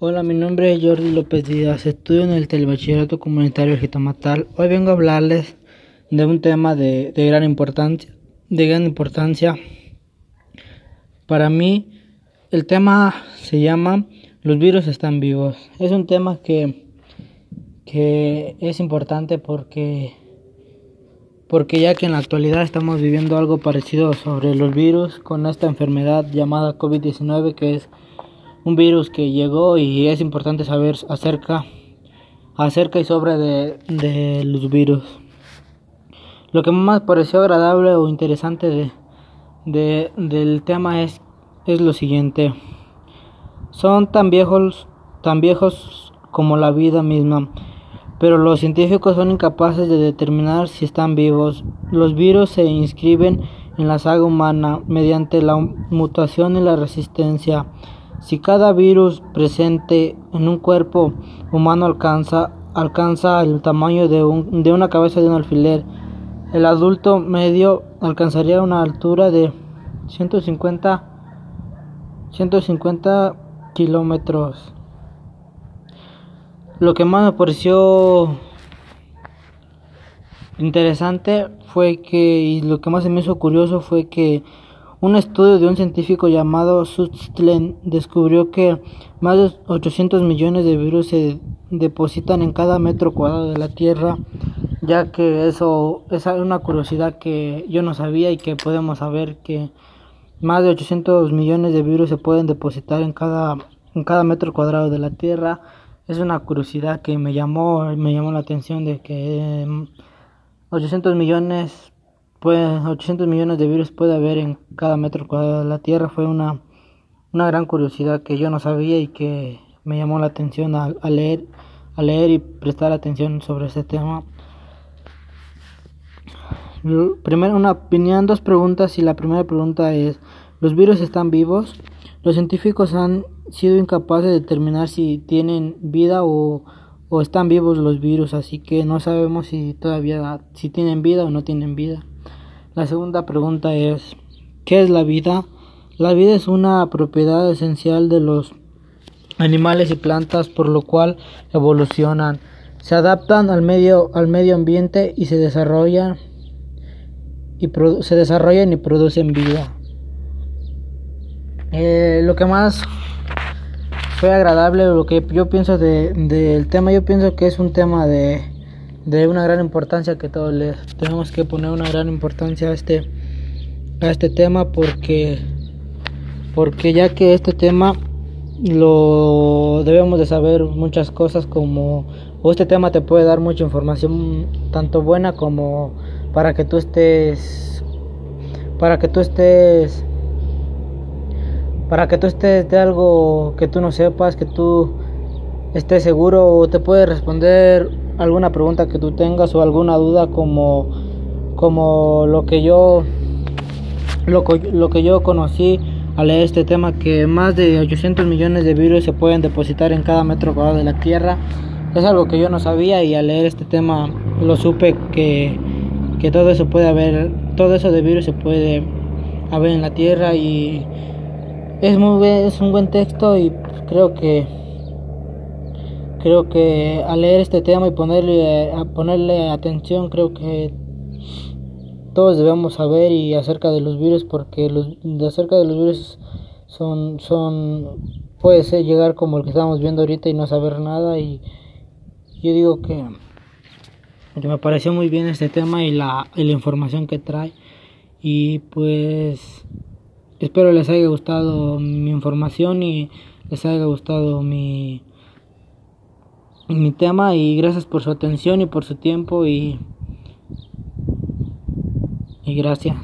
Hola, mi nombre es Jordi López Díaz, estudio en el Telebachillerato Comunitario Gitamatal. Hoy vengo a hablarles de un tema de, de, gran importancia, de gran importancia. Para mí, el tema se llama Los virus están vivos. Es un tema que, que es importante porque, porque ya que en la actualidad estamos viviendo algo parecido sobre los virus con esta enfermedad llamada COVID-19 que es un virus que llegó y es importante saber acerca, acerca y sobre de, de los virus. Lo que más pareció agradable o interesante de, de, del tema es, es lo siguiente. Son tan viejos, tan viejos como la vida misma, pero los científicos son incapaces de determinar si están vivos. Los virus se inscriben en la saga humana mediante la mutación y la resistencia. Si cada virus presente en un cuerpo humano alcanza, alcanza el tamaño de, un, de una cabeza de un alfiler, el adulto medio alcanzaría una altura de 150, 150 kilómetros. Lo que más me pareció interesante fue que, y lo que más se me hizo curioso fue que un estudio de un científico llamado Sutherland descubrió que más de 800 millones de virus se depositan en cada metro cuadrado de la Tierra, ya que eso es una curiosidad que yo no sabía y que podemos saber que más de 800 millones de virus se pueden depositar en cada, en cada metro cuadrado de la Tierra. Es una curiosidad que me llamó, me llamó la atención de que 800 millones pues 800 millones de virus puede haber en cada metro cuadrado de la Tierra. Fue una, una gran curiosidad que yo no sabía y que me llamó la atención a, a leer, a leer y prestar atención sobre este tema. Primero una opinión, dos preguntas y la primera pregunta es, ¿los virus están vivos? Los científicos han sido incapaces de determinar si tienen vida o, o están vivos los virus, así que no sabemos si todavía si tienen vida o no tienen vida. La segunda pregunta es, ¿qué es la vida? La vida es una propiedad esencial de los animales y plantas por lo cual evolucionan, se adaptan al medio, al medio ambiente y se desarrollan y se desarrollan y producen vida. Eh, lo que más fue agradable, lo que yo pienso del de, tema, yo pienso que es un tema de de una gran importancia que todos le tenemos que poner una gran importancia a este a este tema porque porque ya que este tema lo debemos de saber muchas cosas como este tema te puede dar mucha información tanto buena como para que tú estés para que tú estés para que tú estés de algo que tú no sepas que tú estés seguro o te puede responder alguna pregunta que tú tengas o alguna duda como, como lo que yo lo, lo que yo conocí al leer este tema que más de 800 millones de virus se pueden depositar en cada metro cuadrado de la Tierra. Es algo que yo no sabía y al leer este tema lo supe que, que todo eso puede haber todo eso de virus se puede haber en la Tierra y es muy es un buen texto y creo que creo que al leer este tema y ponerle, a ponerle atención, creo que todos debemos saber y acerca de los virus, porque los, acerca de los virus son, son, puede ser llegar como el que estamos viendo ahorita y no saber nada. Y yo digo que, que me pareció muy bien este tema y la, y la información que trae. Y pues espero les haya gustado mi información y les haya gustado mi mi tema y gracias por su atención y por su tiempo y, y gracias.